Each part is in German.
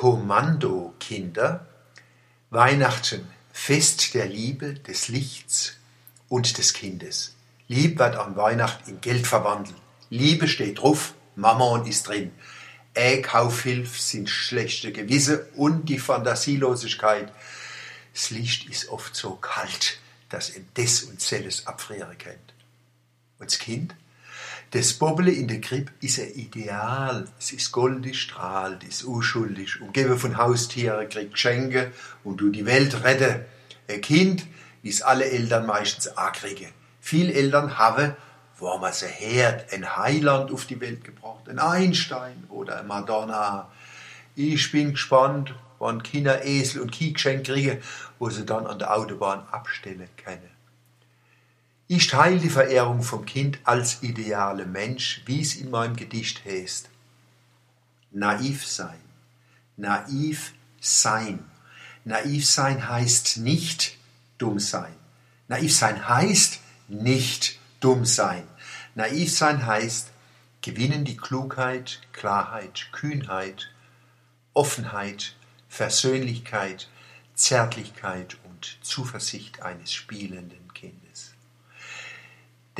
Kommando, Kinder. Weihnachten, Fest der Liebe, des Lichts und des Kindes. Lieb wird an Weihnachten in Geld verwandelt. Liebe steht drauf, Mammon ist drin. Kaufhilf sind schlechte Gewisse und die Fantasielosigkeit. Das Licht ist oft so kalt, dass ihm das und selles abfrieren kennt. Und das Kind? Das Bobble in der Krippe ist ein Ideal. Es ist goldig strahlt, ist unschuldig, umgeben von Haustieren, kriegt Geschenke und du die Welt rette. Ein Kind, wie es alle Eltern meistens ankriegen. Viele Eltern haben, wo man sie hört, ein Heiland auf die Welt gebracht, ein Einstein oder ein Madonna. Ich bin gespannt, wann Kinder Esel und Kieh kriegen, wo sie dann an der Autobahn abstellen können. Ich teile die Verehrung vom Kind als ideale Mensch, wie es in meinem Gedicht heißt. Naiv sein. Naiv sein. Naiv sein heißt nicht dumm sein. Naiv sein heißt nicht dumm sein. Naiv sein heißt gewinnen die Klugheit, Klarheit, Kühnheit, Offenheit, Versöhnlichkeit, Zärtlichkeit und Zuversicht eines spielenden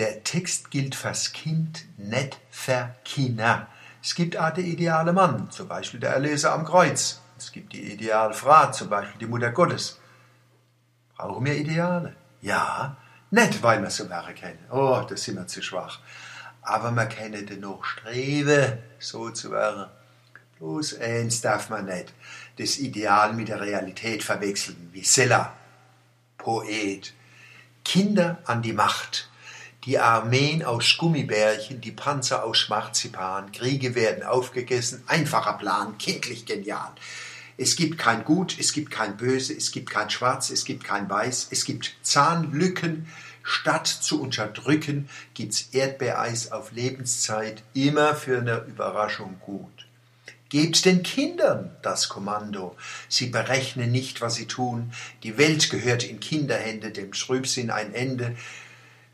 der Text gilt fürs Kind, nicht für Kinder. Es gibt auch den ideale Mann, zum Beispiel der Erlöser am Kreuz. Es gibt die ideale Frau, zum Beispiel die Mutter Gottes. Brauchen wir Ideale? Ja, nicht, weil wir so wäre kennen. Oh, da sind wir zu schwach. Aber man kann dennoch streben, so zu werden. Bloß eins darf man nicht, das Ideal mit der Realität verwechseln, wie Sella, Poet. Kinder an die Macht die Armeen aus Gummibärchen, die Panzer aus Marzipan, Kriege werden aufgegessen, einfacher Plan, kindlich genial. Es gibt kein Gut, es gibt kein Böse, es gibt kein Schwarz, es gibt kein Weiß, es gibt Zahnlücken. Statt zu unterdrücken, gibt's Erdbeereis auf Lebenszeit, immer für eine Überraschung gut. Gebt den Kindern das Kommando. Sie berechnen nicht, was sie tun. Die Welt gehört in Kinderhände, dem Schrübsinn ein Ende.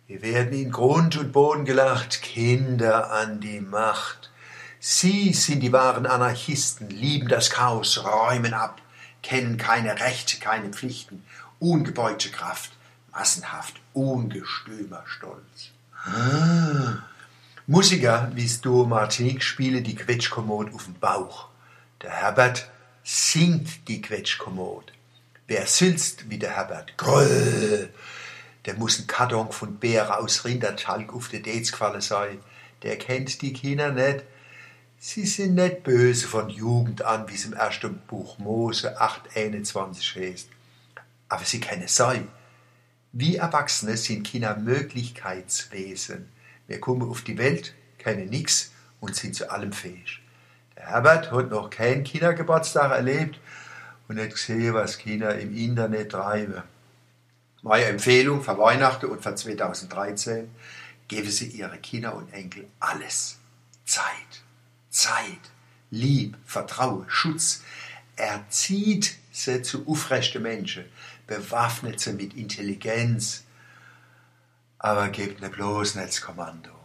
Wir werden in Grund und Boden gelacht, Kinder an die Macht. Sie sind die wahren Anarchisten, lieben das Chaos, räumen ab, kennen keine Rechte, keine Pflichten, ungebeugte Kraft, massenhaft, ungestümer Stolz. Ah. Musiker wie Sto Martinique spielen die Quetschkommode auf dem Bauch. Der Herbert singt die Quetschkommode. Wer sülzt wie der Herbert? Gröll der muss ein Karton von Beeren aus Rindertalg auf Dates gefallen sein. Der kennt die Kinder nicht. Sie sind nicht böse von Jugend an, wie es im ersten Buch Mose 8,21 heißt. Aber sie können sein. Wie Erwachsene sind Kinder Möglichkeitswesen. Wir kommen auf die Welt, kennen nichts und sind zu allem fähig. Der Herbert hat noch keinen Kindergeburtstag erlebt und hat gesehen, was Kinder im Internet treiben. Meine Empfehlung für Weihnachten und für 2013, geben Sie Ihre Kinder und Enkel alles. Zeit, Zeit, Lieb, Vertrauen, Schutz. Erzieht sie zu aufrechten Menschen, bewaffnet sie mit Intelligenz, aber gebt ne bloß nicht das Kommando.